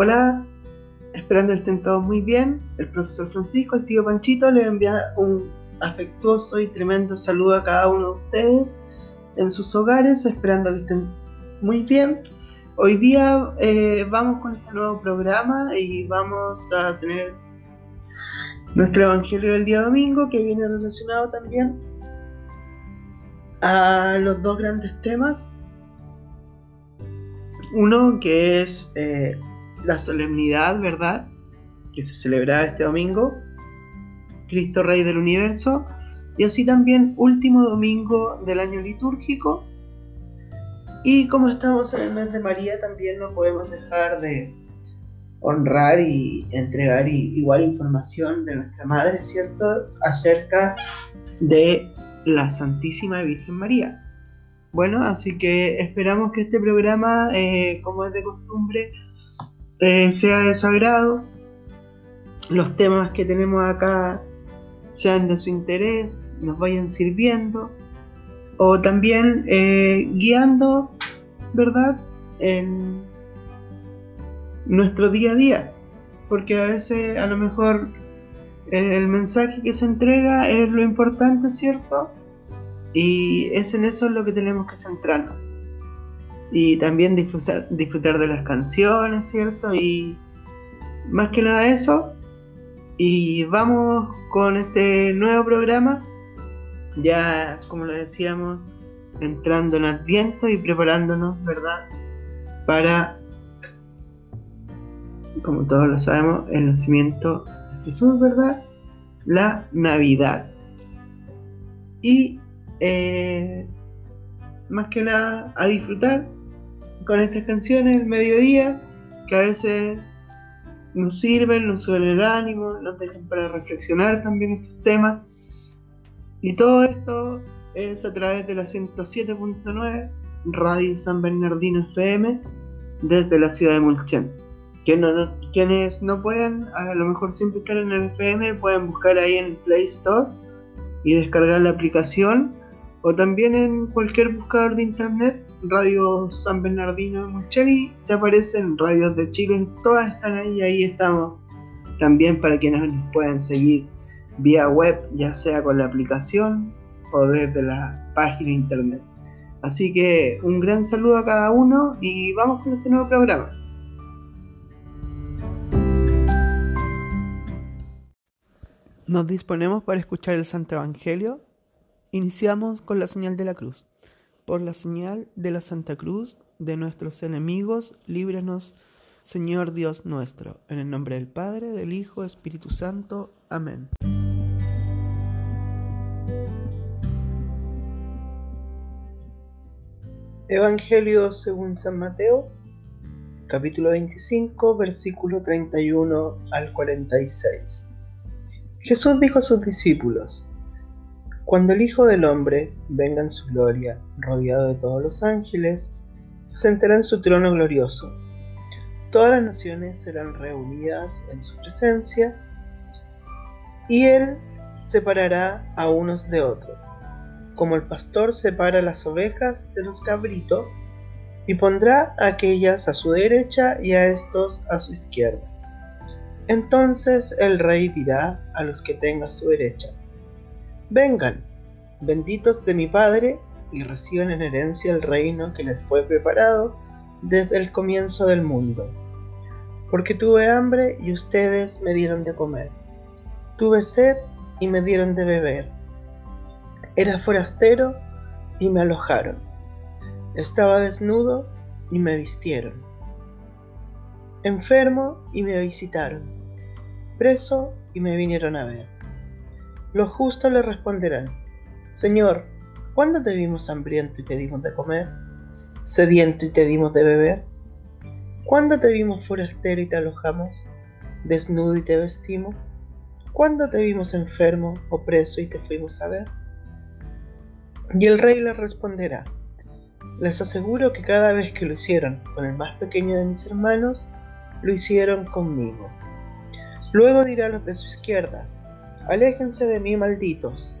Hola, esperando que estén todos muy bien. El profesor Francisco, el tío Panchito, les envía un afectuoso y tremendo saludo a cada uno de ustedes en sus hogares, esperando que estén muy bien. Hoy día eh, vamos con este nuevo programa y vamos a tener nuestro Evangelio del día domingo que viene relacionado también a los dos grandes temas. Uno que es eh, la solemnidad, ¿verdad? Que se celebraba este domingo, Cristo Rey del Universo, y así también último domingo del año litúrgico. Y como estamos en el mes de María, también no podemos dejar de honrar y entregar igual información de nuestra Madre, ¿cierto? Acerca de la Santísima Virgen María. Bueno, así que esperamos que este programa, eh, como es de costumbre, eh, sea de su agrado, los temas que tenemos acá sean de su interés, nos vayan sirviendo o también eh, guiando, ¿verdad? En nuestro día a día, porque a veces a lo mejor eh, el mensaje que se entrega es lo importante, ¿cierto? Y es en eso en lo que tenemos que centrarnos y también disfrutar, de las canciones, ¿cierto? Y más que nada eso. Y vamos con este nuevo programa, ya como lo decíamos, entrando en Adviento y preparándonos, ¿verdad? Para, como todos lo sabemos, el nacimiento de Jesús, ¿verdad? La Navidad. Y eh, más que nada a disfrutar con estas canciones el mediodía, que a veces nos sirven, nos suben el ánimo, nos dejan para reflexionar también estos temas. Y todo esto es a través de la 107.9 Radio San Bernardino FM desde la ciudad de Mulchen. quienes no pueden, a lo mejor siempre estar en el FM, pueden buscar ahí en Play Store y descargar la aplicación o también en cualquier buscador de internet Radio San Bernardino de Mucheri, te aparecen radios de Chile, todas están ahí, ahí estamos. También para quienes nos pueden seguir vía web, ya sea con la aplicación o desde la página internet. Así que un gran saludo a cada uno y vamos con este nuevo programa. Nos disponemos para escuchar el Santo Evangelio. Iniciamos con la señal de la cruz. Por la señal de la Santa Cruz de nuestros enemigos, líbranos, Señor Dios nuestro, en el nombre del Padre, del Hijo, Espíritu Santo. Amén. Evangelio según San Mateo, capítulo 25, versículo 31 al 46. Jesús dijo a sus discípulos, cuando el Hijo del Hombre venga en su gloria, rodeado de todos los ángeles, se sentará en su trono glorioso. Todas las naciones serán reunidas en su presencia, y él separará a unos de otros, como el pastor separa las ovejas de los cabritos, y pondrá a aquellas a su derecha y a estos a su izquierda. Entonces el rey dirá a los que tenga a su derecha, Vengan, benditos de mi Padre, y reciban en herencia el reino que les fue preparado desde el comienzo del mundo. Porque tuve hambre y ustedes me dieron de comer. Tuve sed y me dieron de beber. Era forastero y me alojaron. Estaba desnudo y me vistieron. Enfermo y me visitaron. Preso y me vinieron a ver. Los justos le responderán, Señor, ¿cuándo te vimos hambriento y te dimos de comer? ¿Sediento y te dimos de beber? ¿Cuándo te vimos forastero y te alojamos? ¿Desnudo y te vestimos? ¿Cuándo te vimos enfermo o preso y te fuimos a ver? Y el rey le responderá, les aseguro que cada vez que lo hicieron con el más pequeño de mis hermanos, lo hicieron conmigo. Luego dirá a los de su izquierda, Aléjense de mí, malditos.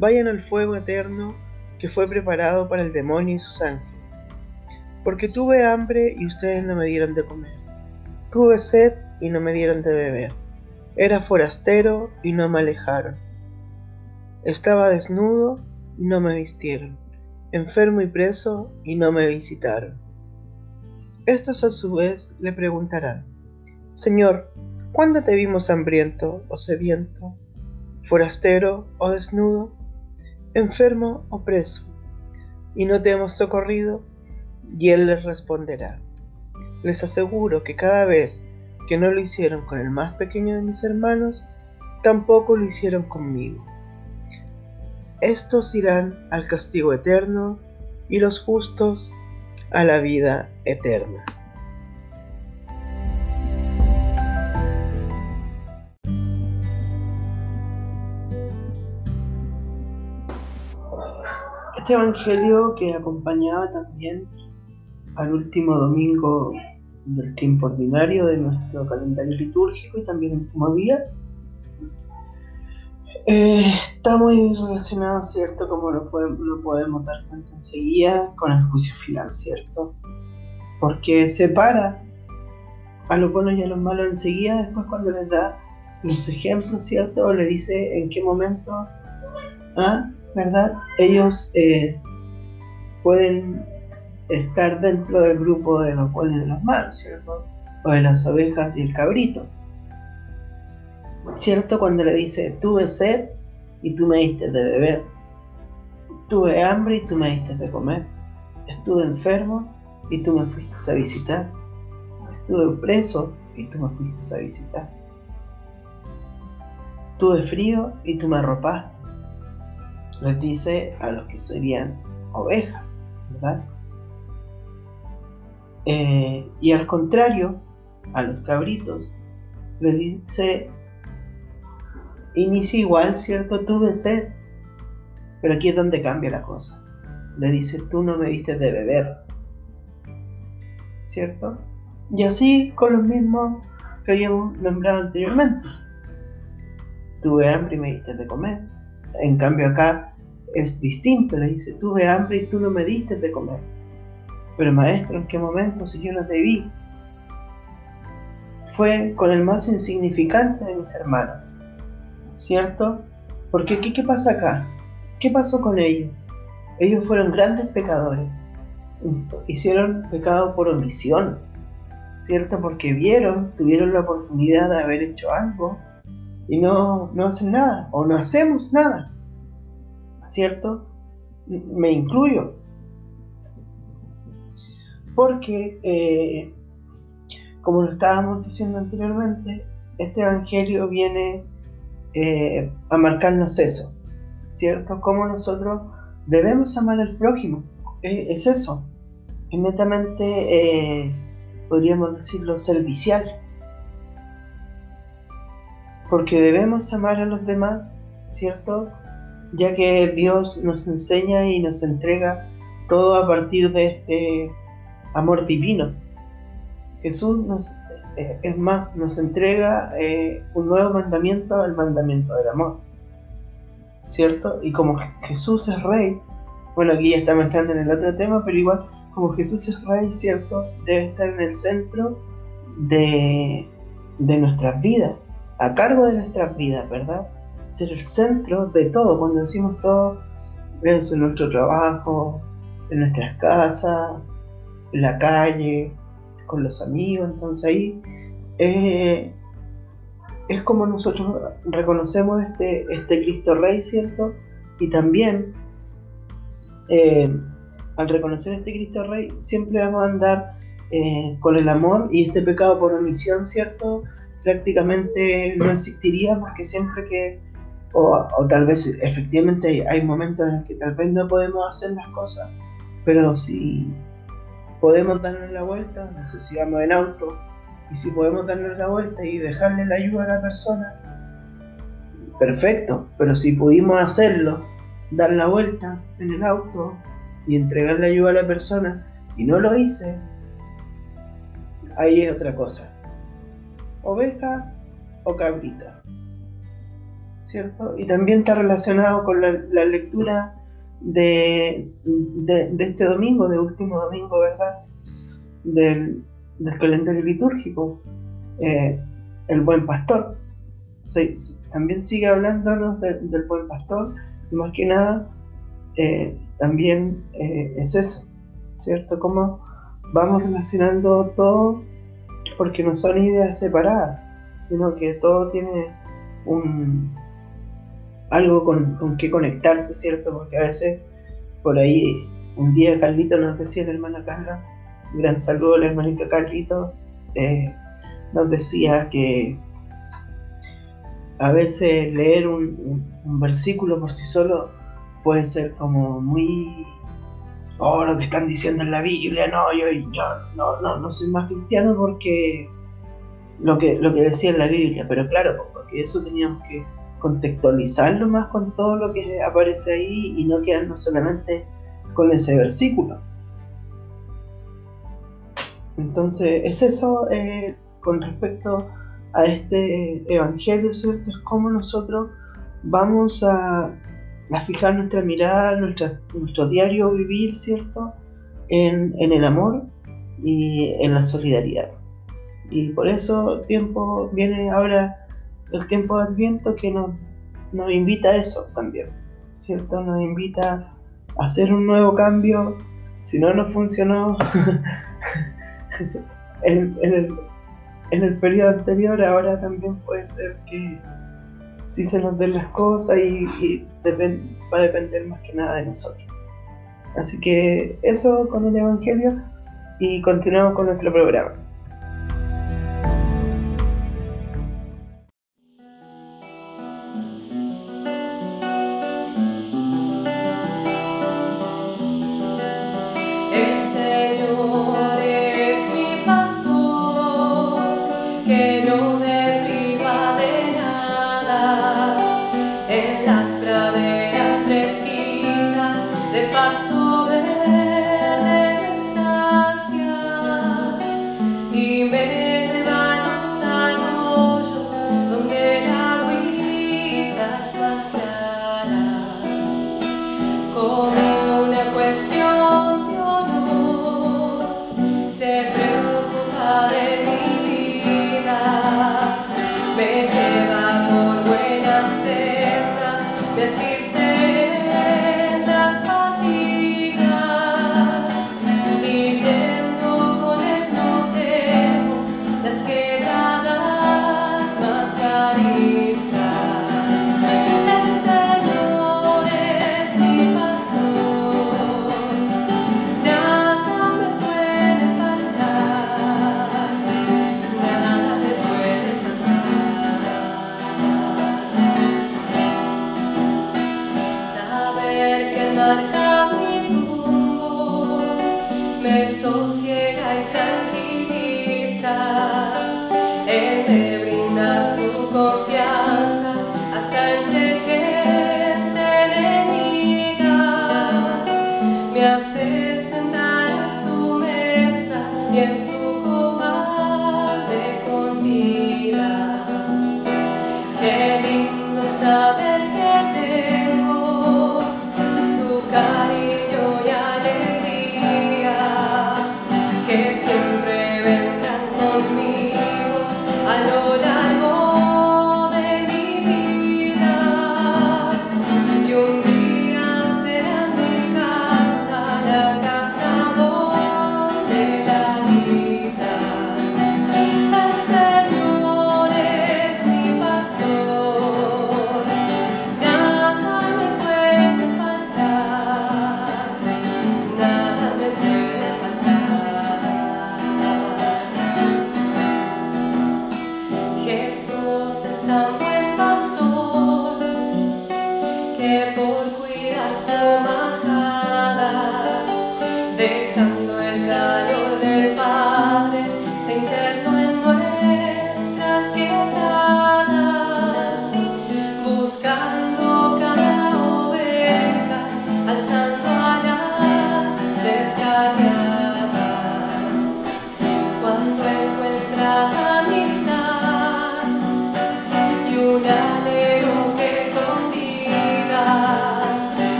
Vayan al fuego eterno que fue preparado para el demonio y sus ángeles. Porque tuve hambre y ustedes no me dieron de comer. Tuve sed y no me dieron de beber. Era forastero y no me alejaron. Estaba desnudo y no me vistieron. Enfermo y preso y no me visitaron. Estos a su vez le preguntarán, Señor, ¿cuándo te vimos hambriento o sediento, forastero o desnudo, enfermo o preso, y no te hemos socorrido? Y él les responderá, les aseguro que cada vez que no lo hicieron con el más pequeño de mis hermanos, tampoco lo hicieron conmigo. Estos irán al castigo eterno y los justos a la vida eterna. Este Evangelio que acompañaba también al último domingo del tiempo ordinario de nuestro calendario litúrgico y también el último día. Eh, está muy relacionado, ¿cierto? Como lo podemos, lo podemos dar cuenta enseguida con el juicio final, ¿cierto? Porque separa a los buenos y a los malos enseguida, después cuando les da los ejemplos, ¿cierto? O le dice en qué momento, ¿ah? ¿Verdad? Ellos eh, pueden estar dentro del grupo de los y de los malos, ¿cierto? O de las ovejas y el cabrito. ¿Cierto? Cuando le dice, tuve sed y tú me diste de beber. Tuve hambre y tú me diste de comer. Estuve enfermo y tú me fuiste a visitar. Estuve preso y tú me fuiste a visitar. Tuve frío y tú me arropaste. Les dice a los que serían ovejas, ¿verdad? Eh, y al contrario, a los cabritos, le dice, inicia igual, ¿cierto? Tuve sed. Pero aquí es donde cambia la cosa. Le dice, tú no me diste de beber. ¿Cierto? Y así con los mismos que habíamos nombrado anteriormente. Tuve hambre y me diste de comer. En cambio acá es distinto. Le dice, tuve hambre y tú no me diste de comer. Pero maestro, ¿en qué momento si yo no te vi? Fue con el más insignificante de mis hermanos, ¿cierto? Porque ¿qué, qué pasa acá? ¿Qué pasó con ellos? Ellos fueron grandes pecadores. Hicieron pecado por omisión, ¿cierto? Porque vieron, tuvieron la oportunidad de haber hecho algo y no, no hacen nada o no hacemos nada, ¿cierto? Me incluyo porque, eh, como lo estábamos diciendo anteriormente, este Evangelio viene eh, a marcarnos eso, ¿cierto? Cómo nosotros debemos amar al prójimo, es eso, es netamente, eh, podríamos decirlo, servicial, porque debemos amar a los demás, ¿cierto? Ya que Dios nos enseña y nos entrega todo a partir de este amor divino. Jesús nos, eh, es más, nos entrega eh, un nuevo mandamiento, el mandamiento del amor. ¿Cierto? Y como Jesús es rey, bueno, aquí ya estamos entrando en el otro tema, pero igual, como Jesús es rey, ¿cierto? Debe estar en el centro de, de nuestras vidas, a cargo de nuestras vidas, ¿verdad? Ser el centro de todo, cuando decimos todo, es en nuestro trabajo, en nuestras casas, en la calle, con los amigos, entonces ahí eh, es como nosotros reconocemos este, este Cristo Rey, ¿cierto? Y también eh, al reconocer este Cristo Rey siempre vamos a andar eh, con el amor y este pecado por omisión, ¿cierto? Prácticamente no existiría porque siempre que, o, tal vez efectivamente hay momentos en los que tal vez no podemos hacer las cosas, pero si podemos darnos la vuelta, no sé si vamos en auto, y si podemos darnos la vuelta y dejarle la ayuda a la persona, perfecto, pero si pudimos hacerlo, dar la vuelta en el auto y entregar la ayuda a la persona, y no lo hice, ahí es otra cosa. Oveja o cabrita. ¿Cierto? Y también está relacionado con la, la lectura de, de, este domingo, de último domingo, ¿verdad? Del, del calendario litúrgico, eh, el buen pastor. también sigue hablándonos del buen pastor y más que nada eh, también eh, es eso, ¿cierto? Cómo vamos relacionando todo porque no son ideas separadas, sino que todo tiene un algo con, con que conectarse, ¿cierto? Porque a veces por ahí un día Carlito nos decía la hermana Carla, un gran saludo al hermanito Carlito, eh, nos decía que a veces leer un, versículo por sí solo puede ser como muy oh lo que están diciendo en la Biblia no yo, yo no, no, no soy más cristiano porque lo que lo que decía en la Biblia pero claro porque eso teníamos que contextualizarlo más con todo lo que aparece ahí y no quedarnos solamente con ese versículo. Entonces, es eso eh, con respecto a este evangelio, ¿cierto? Es como nosotros vamos a, fijar nuestra mirada, nuestro diario vivir, ¿cierto? En, el amor y en la solidaridad. Y por eso tiempo viene ahora el tiempo de Adviento que nos, nos invita a eso también, ¿cierto? Nos invita a hacer un nuevo cambio. Si no nos funcionó en, el, en el periodo anterior, ahora también puede ser que si se nos den las cosas y, va a depender más que nada de nosotros. Así que eso con el Evangelio y continuamos con nuestro programa.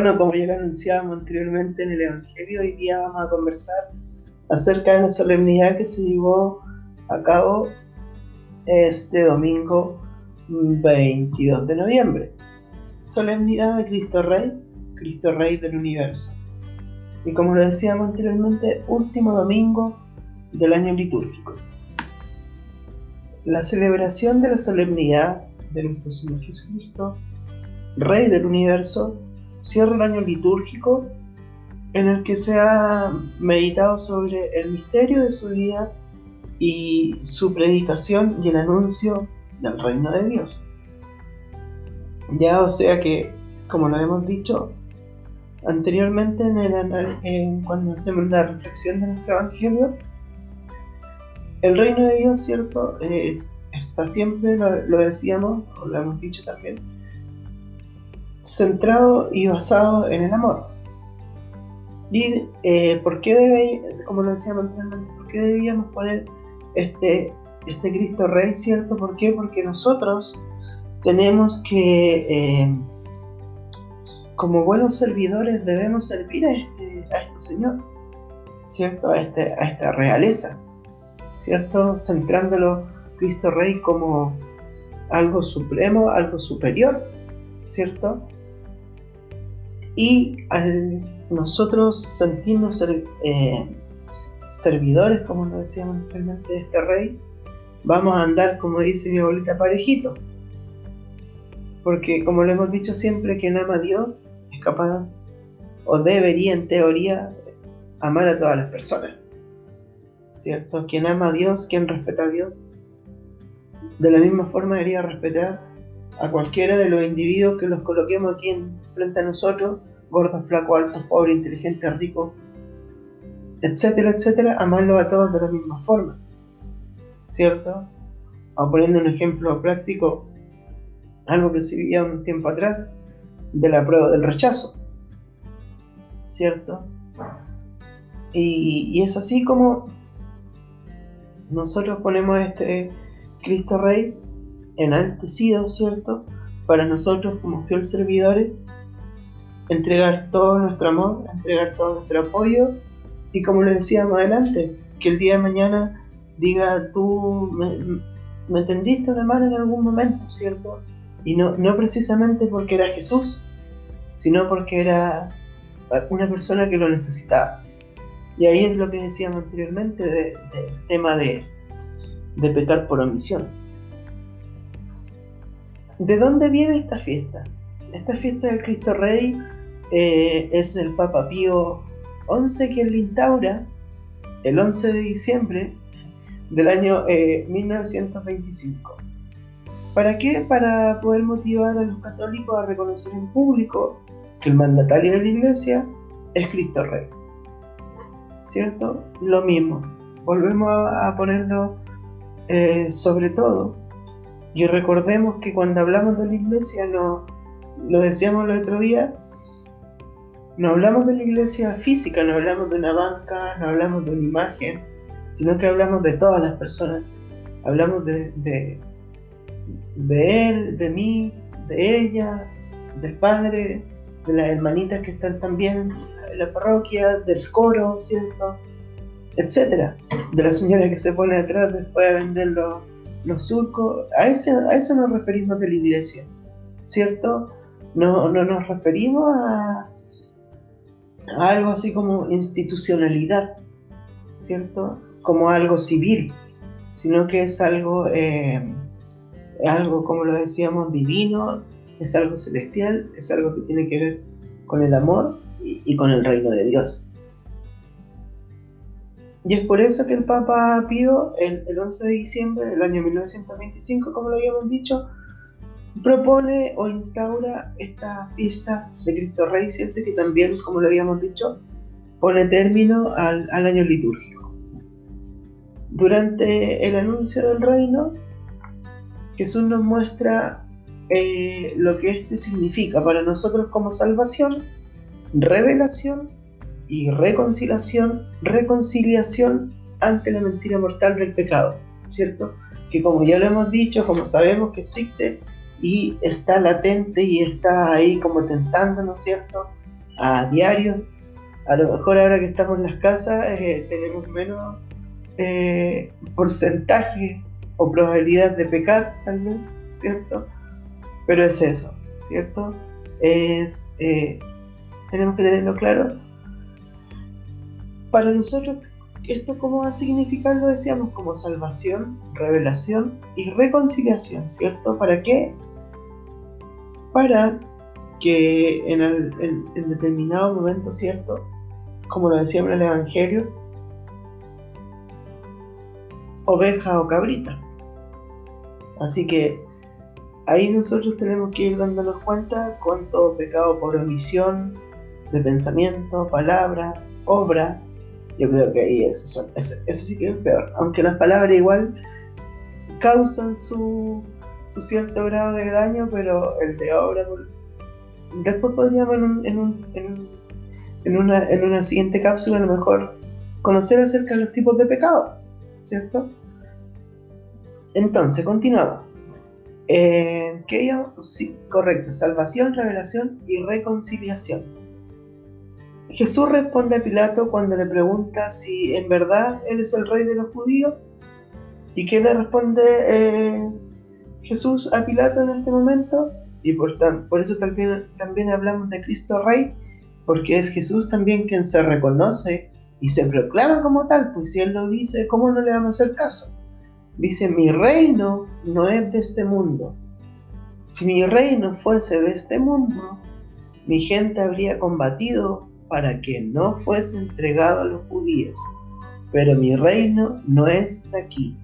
Bueno, como ya lo anunciábamos anteriormente en el Evangelio, hoy día vamos a conversar acerca de la solemnidad que se llevó a cabo este domingo 22 de noviembre. Solemnidad de Cristo Rey, Cristo Rey del Universo. Y como lo decíamos anteriormente, último domingo del año litúrgico. La celebración de la solemnidad de nuestro Señor Jesucristo, Rey del Universo, cierra el año litúrgico en el que se ha meditado sobre el misterio de su vida y su predicación y el anuncio del reino de Dios. Ya, o sea que, como lo hemos dicho anteriormente en el, cuando hacemos la reflexión de nuestro Evangelio, el reino de Dios, ¿cierto? está siempre, lo, decíamos, o lo hemos dicho también, centrado y basado en el amor. ¿Y eh, por qué debe, como lo decíamos anteriormente, por qué debíamos poner este, este Cristo Rey, ¿cierto? ¿Por qué? Porque nosotros tenemos que, eh, como buenos servidores, debemos servir a este, a este Señor, ¿cierto? A, este, a esta realeza, ¿cierto? Centrándolo Cristo Rey como algo supremo, algo superior, ¿cierto? Y nosotros sentirnos eh, servidores, como lo decíamos anteriormente, de este rey, vamos a andar, como dice mi abuelita, parejito. Porque como lo hemos dicho siempre, quien ama a Dios es capaz, o debería en teoría, amar a todas las personas. ¿Cierto? Quien ama a Dios, quien respeta a Dios, de la misma forma debería respetar a cualquiera de los individuos que los coloquemos aquí en, frente a nosotros, gordo, flaco, alto, pobre, inteligente, rico, etcétera, etcétera, amarlo a todos de la misma forma. ¿Cierto? O poniendo un ejemplo práctico, algo que se vivía un tiempo atrás, de la prueba del rechazo. ¿Cierto? Y, y es así como nosotros ponemos este Cristo Rey enaltecido, ¿cierto? Para nosotros como fiel servidores, entregar todo nuestro amor, entregar todo nuestro apoyo y como les decía más adelante, que el día de mañana diga tú me, tendiste una mano en algún momento, ¿cierto? Y no, no precisamente porque era Jesús, sino porque era una persona que lo necesitaba. Y ahí es lo que decíamos anteriormente del tema de, de pecar por omisión. ¿De dónde viene esta fiesta? Esta fiesta del Cristo Rey eh, es el Papa Pío XI quien la instaura el 11 de diciembre del año 1925. Eh, ¿Para qué? Para poder motivar a los católicos a reconocer en público que el mandatario de la iglesia es Cristo Rey. ¿Cierto? Lo mismo. Volvemos a ponerlo eh, sobre todo, y recordemos que cuando hablamos de la iglesia, no, lo decíamos el otro día, no hablamos de la iglesia física, no hablamos de una banca, no hablamos de una imagen, sino que hablamos de todas las personas. Hablamos de, de, él, de mí, de ella, del padre, de las hermanitas que están también en la parroquia, del coro, ¿cierto? etcétera, de la señora que se pone detrás después de vender los, surcos, a, ese, a eso nos referimos de la iglesia, ¿cierto? No, no nos referimos a, algo así como institucionalidad, ¿cierto? Como algo civil, sino que es algo, eh, algo, como lo decíamos, divino, es algo celestial, es algo que tiene que ver con el amor y con el reino de Dios. Y es por eso que el Papa Pío, el, 11 de diciembre del año 1925, como lo habíamos dicho, propone o instaura esta fiesta de Cristo Rey, ¿cierto? que también, como lo habíamos dicho, pone término al, año litúrgico. Durante el anuncio del reino, Jesús nos muestra eh, lo que este significa para nosotros como salvación, revelación y reconciliación, reconciliación ante la mentira mortal del pecado, ¿cierto? Que como ya lo hemos dicho, como sabemos que existe y está latente y está ahí como tentándonos, ¿cierto? a diario. A lo mejor ahora que estamos en las casas eh, tenemos menos eh, porcentaje o probabilidad de pecar, tal vez, ¿cierto? Pero es eso, ¿cierto? Es, eh, tenemos que tenerlo claro. Para nosotros, esto cómo va a significar, lo decíamos, como salvación, revelación y reconciliación, ¿cierto? ¿Para qué? Para que en, en determinado momento, ¿cierto? Como lo decíamos en el Evangelio, oveja o cabrita. Así que ahí nosotros tenemos que ir dándonos cuenta cuánto pecado por omisión, de pensamiento, palabra, obra. Yo creo que ahí eso, ese, sí que es peor. Aunque las palabras igual causan su, su cierto grado de daño, pero el de obra. Después podríamos en, un, en, un, en, una, en una siguiente cápsula a lo mejor conocer acerca de los tipos de pecado, ¿cierto? Entonces, continuamos. Eh, ¿Qué? Sí, correcto. Salvación, revelación y reconciliación. Jesús responde a Pilato cuando le pregunta si en verdad él es el rey de los judíos. ¿Y qué le responde eh, Jesús a Pilato en este momento? Y por, por eso también, también hablamos de Cristo Rey, porque es Jesús también quien se reconoce y se proclama como tal, pues si Él lo dice, ¿cómo no le vamos a hacer caso? Dice, mi reino no es de este mundo. Si mi reino fuese de este mundo, mi gente habría combatido para que no fuese entregado a los judíos. Pero mi reino no es aquí.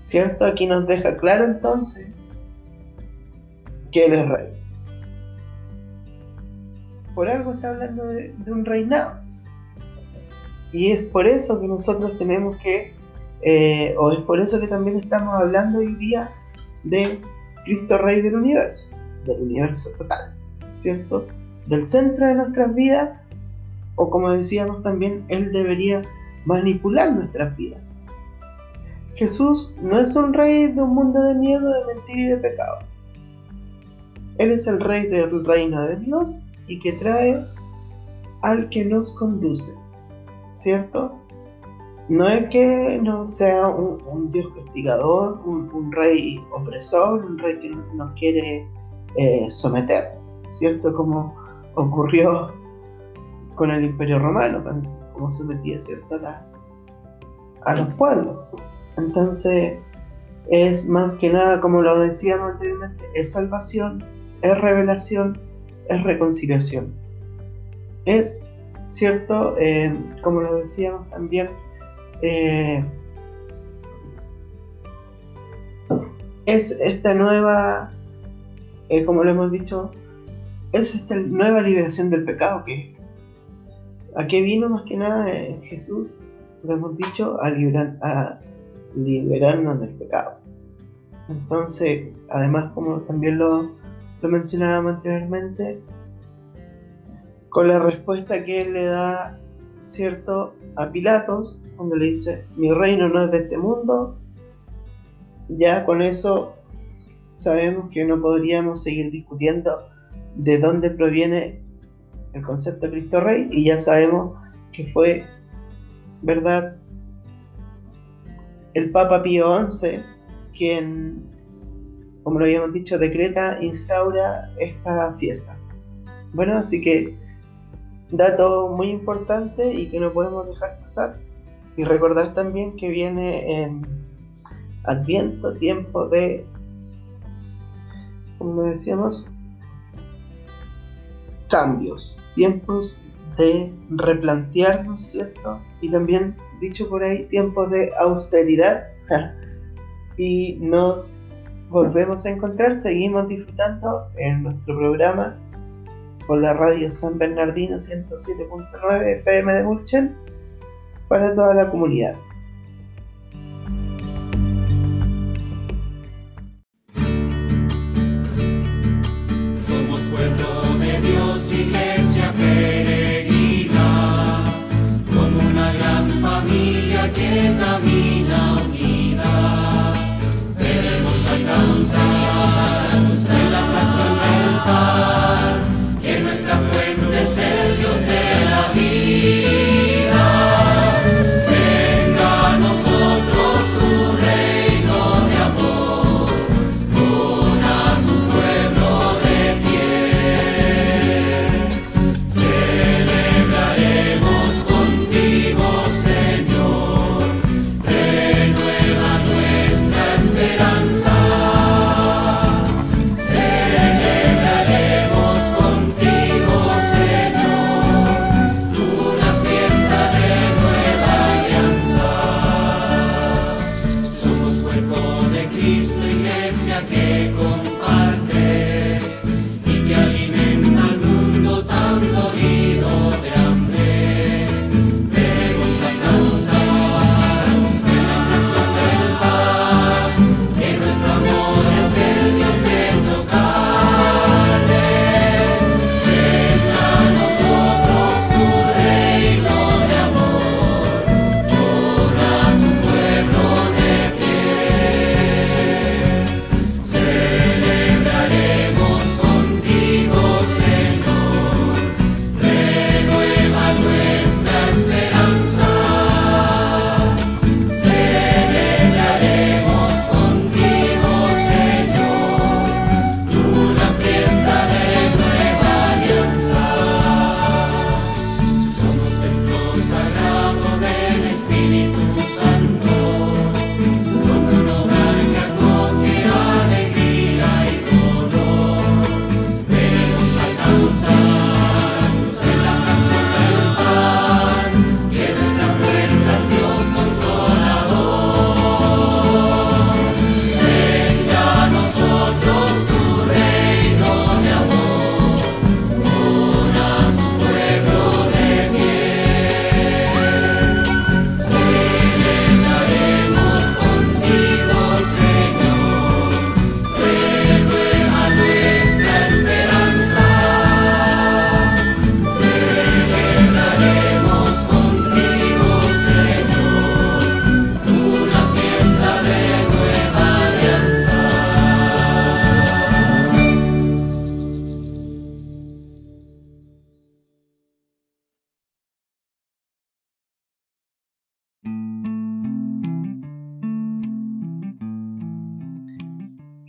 ¿Cierto? Aquí nos deja claro entonces que Él es rey. Por algo está hablando de, de un reinado. Y es por eso que nosotros tenemos que eh, o es por eso que también estamos hablando hoy día de Cristo Rey del universo, del universo total, ¿cierto? Del centro de nuestras vidas, o como decíamos también, Él debería manipular nuestras vidas. Jesús no es un rey de un mundo de miedo, de mentira y de pecado. Él es el rey del reino de Dios y que trae al que nos conduce, ¿cierto? no es que no sea un, Dios castigador, un, rey opresor, un rey que nos quiere eh, someter, ¿cierto? Como ocurrió con el Imperio Romano, como sometía, ¿cierto? A, los pueblos. Entonces, es más que nada, como lo decíamos anteriormente, es salvación, es revelación, es reconciliación. Es, ¿cierto? Eh, como lo decíamos también, eh, es esta nueva, eh, como lo hemos dicho, es esta nueva liberación del pecado que a qué vino más que nada eh, Jesús, lo hemos dicho, a, a liberarnos del pecado. Entonces, además, como también lo, lo mencionábamos anteriormente, con la respuesta que él le da, ¿cierto?, a Pilatos, cuando le dice, mi reino no es de este mundo, ya con eso sabemos que no podríamos seguir discutiendo de dónde proviene el concepto de Cristo Rey y ya sabemos que fue, ¿verdad? El Papa Pío XI quien, como lo habíamos dicho, decreta, instaura esta fiesta. Bueno, así que dato muy importante y que no podemos dejar pasar y recordar también que viene en Adviento, tiempo de, como decíamos, cambios, tiempos de replantearnos, ¿cierto? Y también, dicho por ahí, tiempos de austeridad. y nos volvemos a encontrar, seguimos disfrutando en nuestro programa por la radio San Bernardino 107.9 FM de Mulchen para toda la comunidad.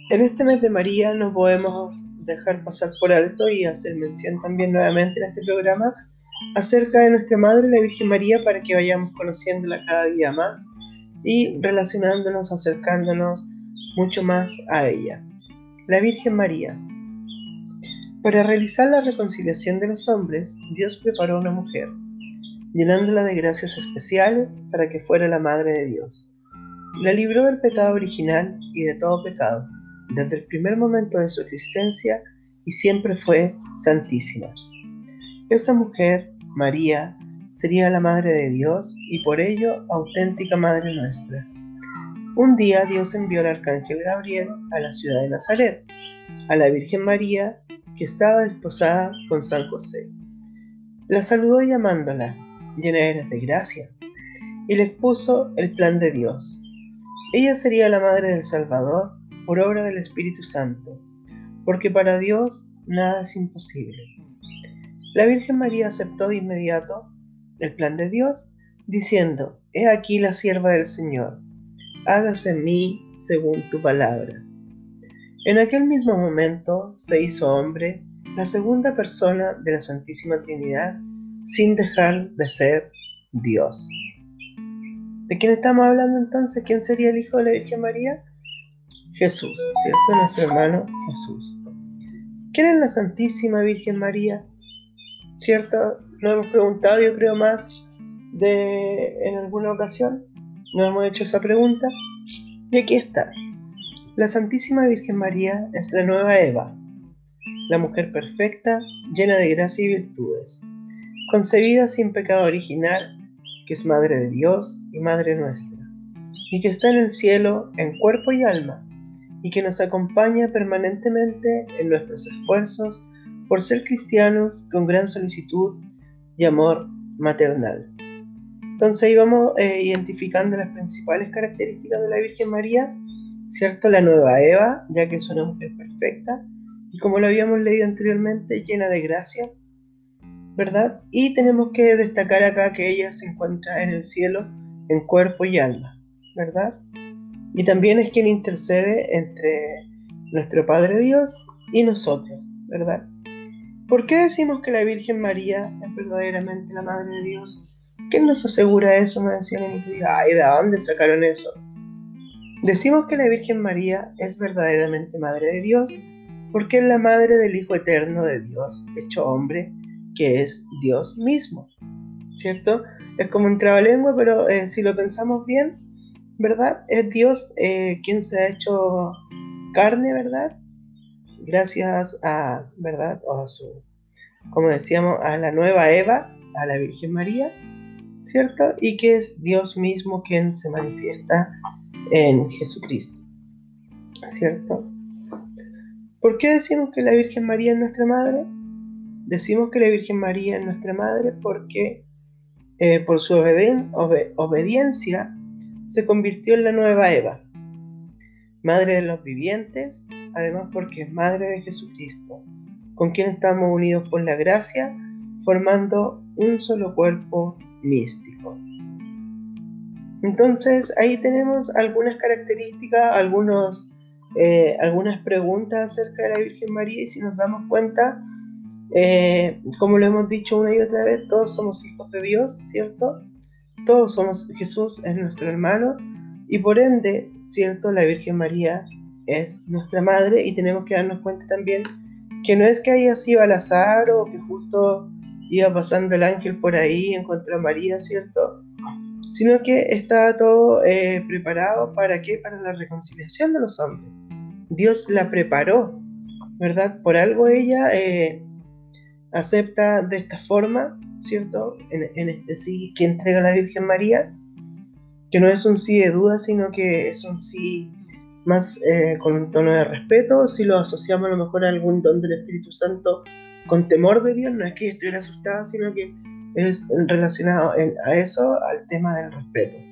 En este mes de María no podemos dejar pasar por alto y hacer mención también nuevamente en este programa acerca de nuestra Madre, la Virgen María, para que vayamos conociéndola cada día más y relacionándonos, acercándonos mucho más a ella. La Virgen María. Para realizar la reconciliación de los hombres, Dios preparó una mujer, llenándola de gracias especiales para que fuera la Madre de Dios. La libró del pecado original y de todo pecado, desde el primer momento de su existencia y siempre fue santísima. Esa mujer, María, sería la Madre de Dios y por ello auténtica Madre nuestra. Un día Dios envió al arcángel Gabriel a la ciudad de Nazaret, a la Virgen María, que estaba desposada con San José. La saludó llamándola, llena eres de gracia, y le expuso el plan de Dios. Ella sería la Madre del Salvador por obra del Espíritu Santo, porque para Dios nada es imposible. La Virgen María aceptó de inmediato el plan de Dios, diciendo, He aquí la sierva del Señor, hágase en mí según tu palabra. En aquel mismo momento se hizo hombre la segunda persona de la Santísima Trinidad, sin dejar de ser Dios. ¿De quién estamos hablando entonces? ¿Quién sería el Hijo de la Virgen María? Jesús, ¿cierto? Nuestro hermano Jesús. ¿Quién es la Santísima Virgen María? ¿Cierto? Nos hemos preguntado, yo creo, más de en alguna ocasión. Nos hemos hecho esa pregunta. Y aquí está. La Santísima Virgen María es la nueva Eva, la mujer perfecta, llena de gracia y virtudes, concebida sin pecado original, que es Madre de Dios y Madre nuestra, y que está en el cielo en cuerpo y alma, y que nos acompaña permanentemente en nuestros esfuerzos por ser cristianos con gran solicitud y amor maternal. Entonces ahí vamos eh, identificando las principales características de la Virgen María, ¿cierto? La nueva Eva, ya que es una mujer perfecta y como lo habíamos leído anteriormente, llena de gracia, ¿verdad? Y tenemos que destacar acá que ella se encuentra en el cielo en cuerpo y alma, ¿verdad? Y también es quien intercede entre nuestro Padre Dios y nosotros, ¿verdad? ¿Por qué decimos que la Virgen María es verdaderamente la Madre de Dios? ¿Quién nos asegura eso? Me decían en vida. Ay, ¿de dónde sacaron eso? Decimos que la Virgen María es verdaderamente Madre de Dios porque es la Madre del Hijo Eterno de Dios, hecho hombre, que es Dios mismo. ¿Cierto? Es como un trabalengua, pero eh, si lo pensamos bien, ¿verdad? Es Dios eh, quien se ha hecho carne, ¿verdad? gracias a, ¿verdad? O a su, como decíamos, a la nueva Eva, a la Virgen María, ¿cierto? Y que es Dios mismo quien se manifiesta en Jesucristo, ¿cierto? ¿Por qué decimos que la Virgen María es nuestra madre? Decimos que la Virgen María es nuestra madre porque eh, por su obediencia se convirtió en la nueva Eva, madre de los vivientes además porque es Madre de Jesucristo, con quien estamos unidos por la gracia, formando un solo cuerpo místico. Entonces ahí tenemos algunas características, algunos, eh, algunas preguntas acerca de la Virgen María y si nos damos cuenta, eh, como lo hemos dicho una y otra vez, todos somos hijos de Dios, ¿cierto? Todos somos, Jesús es nuestro hermano y por ende, ¿cierto? La Virgen María es nuestra madre y tenemos que darnos cuenta también que no es que haya sido al azar o que justo iba pasando el ángel por ahí y encontró a María, ¿cierto? Sino que está todo eh, preparado para qué? Para la reconciliación de los hombres. Dios la preparó, ¿verdad? Por algo ella eh, acepta de esta forma, ¿cierto? En, este sí que entrega la Virgen María, que no es un sí de duda, sino que es un sí más eh, con un tono de respeto, si lo asociamos a lo mejor a algún don del Espíritu Santo con temor de Dios, no es que estuviera asustada, sino que es relacionado a eso, al tema del respeto.